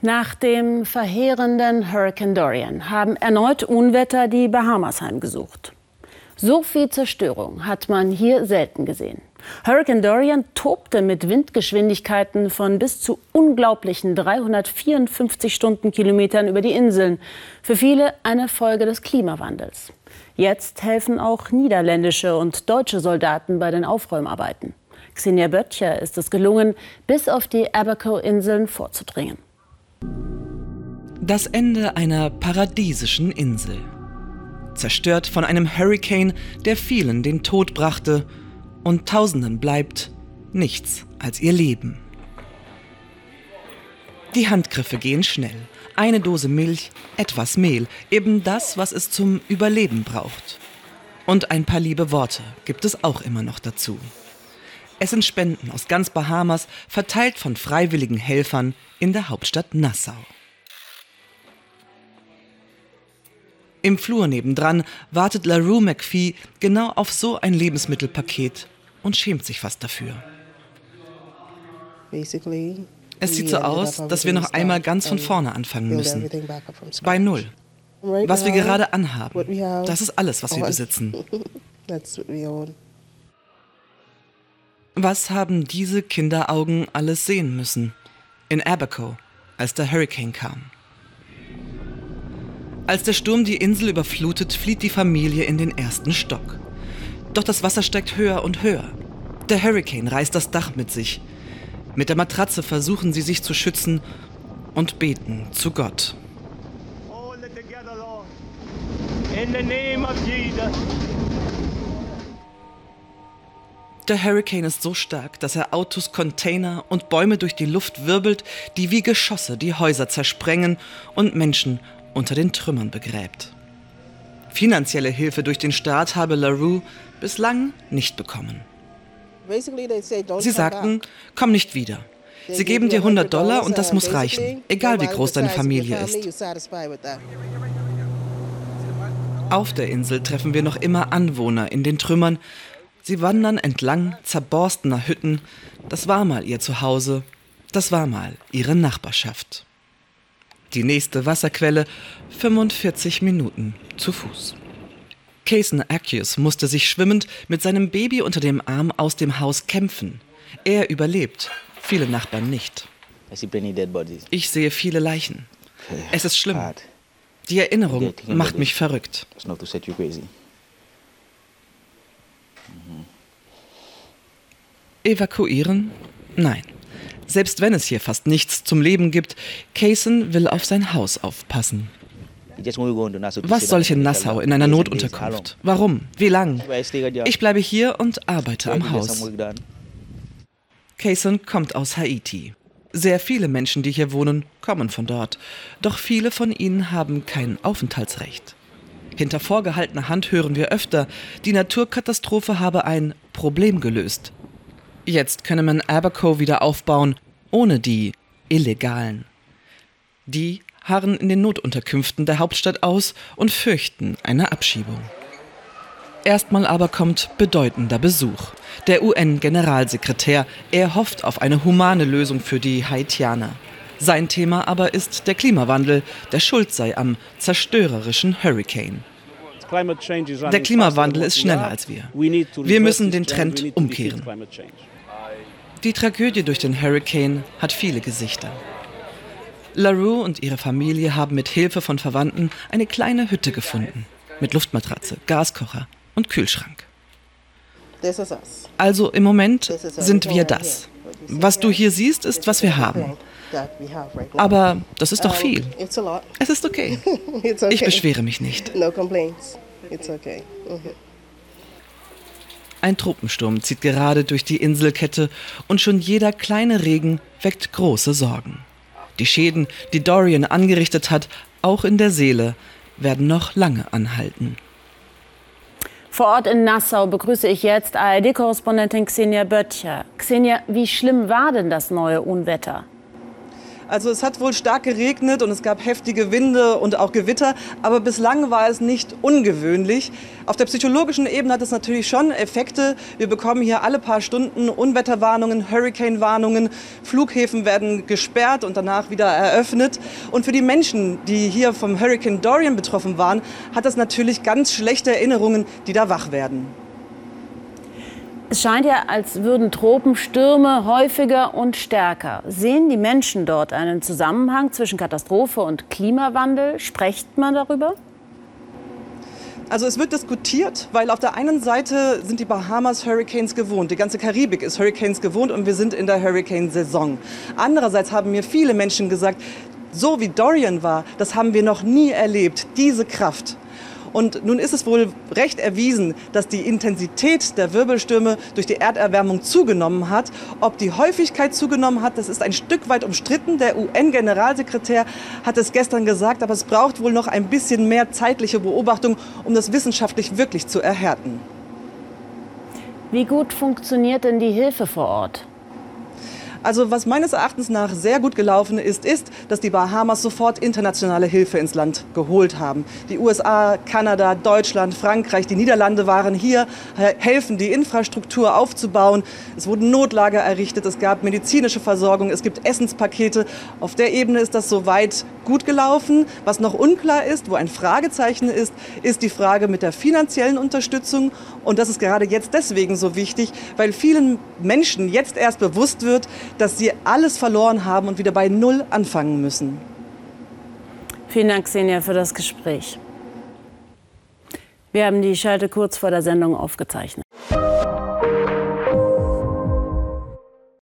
Nach dem verheerenden Hurricane Dorian haben erneut Unwetter die Bahamas heimgesucht. So viel Zerstörung hat man hier selten gesehen. Hurricane Dorian tobte mit Windgeschwindigkeiten von bis zu unglaublichen 354 Stundenkilometern über die Inseln. Für viele eine Folge des Klimawandels. Jetzt helfen auch niederländische und deutsche Soldaten bei den Aufräumarbeiten. Xenia Böttcher ist es gelungen, bis auf die Abaco-Inseln vorzudringen. Das Ende einer paradiesischen Insel. Zerstört von einem Hurricane, der vielen den Tod brachte und Tausenden bleibt nichts als ihr Leben. Die Handgriffe gehen schnell. Eine Dose Milch, etwas Mehl, eben das, was es zum Überleben braucht. Und ein paar liebe Worte gibt es auch immer noch dazu. Es sind Spenden aus ganz Bahamas, verteilt von freiwilligen Helfern in der Hauptstadt Nassau. Im Flur nebendran wartet LaRue McPhee genau auf so ein Lebensmittelpaket und schämt sich fast dafür. Es sieht so aus, dass wir noch einmal ganz von vorne anfangen müssen. Bei Null. Was wir gerade anhaben, das ist alles, was wir besitzen. Was haben diese Kinderaugen alles sehen müssen? In Abaco, als der Hurricane kam. Als der Sturm die Insel überflutet, flieht die Familie in den ersten Stock. Doch das Wasser steigt höher und höher. Der Hurricane reißt das Dach mit sich. Mit der Matratze versuchen sie sich zu schützen und beten zu Gott. In the name of Jesus. Der Hurricane ist so stark, dass er Autos, Container und Bäume durch die Luft wirbelt, die wie Geschosse die Häuser zersprengen und Menschen unter den Trümmern begräbt. Finanzielle Hilfe durch den Staat habe LaRue bislang nicht bekommen. Sie sagten, komm nicht wieder. Sie geben dir 100 Dollar und das muss reichen, egal wie groß deine Familie ist. Auf der Insel treffen wir noch immer Anwohner in den Trümmern, Sie wandern entlang zerborstener Hütten. Das war mal ihr Zuhause. Das war mal ihre Nachbarschaft. Die nächste Wasserquelle 45 Minuten zu Fuß. Cason Accius musste sich schwimmend mit seinem Baby unter dem Arm aus dem Haus kämpfen. Er überlebt, viele Nachbarn nicht. Ich sehe viele Leichen. Es ist schlimm. Die Erinnerung macht mich verrückt. Evakuieren? Nein. Selbst wenn es hier fast nichts zum Leben gibt, Kaysen will auf sein Haus aufpassen. Was soll ich in Nassau in einer Notunterkunft? Warum? Wie lang? Ich bleibe hier und arbeite am Haus. Kaysen kommt aus Haiti. Sehr viele Menschen, die hier wohnen, kommen von dort. Doch viele von ihnen haben kein Aufenthaltsrecht. Hinter vorgehaltener Hand hören wir öfter, die Naturkatastrophe habe ein Problem gelöst. Jetzt könne man Abaco wieder aufbauen, ohne die Illegalen. Die harren in den Notunterkünften der Hauptstadt aus und fürchten eine Abschiebung. Erstmal aber kommt bedeutender Besuch. Der UN-Generalsekretär, er hofft auf eine humane Lösung für die Haitianer. Sein Thema aber ist der Klimawandel, der schuld sei am zerstörerischen Hurricane. Der Klimawandel ist schneller als wir. Wir müssen den Trend umkehren. Die Tragödie durch den Hurricane hat viele Gesichter. LaRue und ihre Familie haben mit Hilfe von Verwandten eine kleine Hütte gefunden. Mit Luftmatratze, Gaskocher und Kühlschrank. Also im Moment sind wir das. Was du hier siehst, ist, was wir haben. Aber das ist doch viel. Es ist okay. Ich beschwere mich nicht. Ein Tropensturm zieht gerade durch die Inselkette und schon jeder kleine Regen weckt große Sorgen. Die Schäden, die Dorian angerichtet hat, auch in der Seele, werden noch lange anhalten. Vor Ort in Nassau begrüße ich jetzt ARD-Korrespondentin Xenia Böttcher. Xenia, wie schlimm war denn das neue Unwetter? Also es hat wohl stark geregnet und es gab heftige Winde und auch Gewitter, aber bislang war es nicht ungewöhnlich. Auf der psychologischen Ebene hat es natürlich schon Effekte. Wir bekommen hier alle paar Stunden Unwetterwarnungen, Hurricane-Warnungen, Flughäfen werden gesperrt und danach wieder eröffnet. Und für die Menschen, die hier vom Hurricane Dorian betroffen waren, hat das natürlich ganz schlechte Erinnerungen, die da wach werden. Es scheint ja, als würden Tropenstürme häufiger und stärker. Sehen die Menschen dort einen Zusammenhang zwischen Katastrophe und Klimawandel? Spricht man darüber? Also es wird diskutiert, weil auf der einen Seite sind die Bahamas Hurricanes gewohnt, die ganze Karibik ist Hurricanes gewohnt und wir sind in der Hurricane-Saison. Andererseits haben mir viele Menschen gesagt, so wie Dorian war, das haben wir noch nie erlebt, diese Kraft. Und nun ist es wohl recht erwiesen, dass die Intensität der Wirbelstürme durch die Erderwärmung zugenommen hat. Ob die Häufigkeit zugenommen hat, das ist ein Stück weit umstritten. Der UN-Generalsekretär hat es gestern gesagt, aber es braucht wohl noch ein bisschen mehr zeitliche Beobachtung, um das wissenschaftlich wirklich zu erhärten. Wie gut funktioniert denn die Hilfe vor Ort? Also was meines Erachtens nach sehr gut gelaufen ist, ist, dass die Bahamas sofort internationale Hilfe ins Land geholt haben. Die USA, Kanada, Deutschland, Frankreich, die Niederlande waren hier, helfen die Infrastruktur aufzubauen. Es wurden Notlager errichtet, es gab medizinische Versorgung, es gibt Essenspakete. Auf der Ebene ist das soweit gut gelaufen. Was noch unklar ist, wo ein Fragezeichen ist, ist die Frage mit der finanziellen Unterstützung. Und das ist gerade jetzt deswegen so wichtig, weil vielen Menschen jetzt erst bewusst wird, dass sie alles verloren haben und wieder bei Null anfangen müssen. Vielen Dank, Xenia, für das Gespräch. Wir haben die Schalte kurz vor der Sendung aufgezeichnet.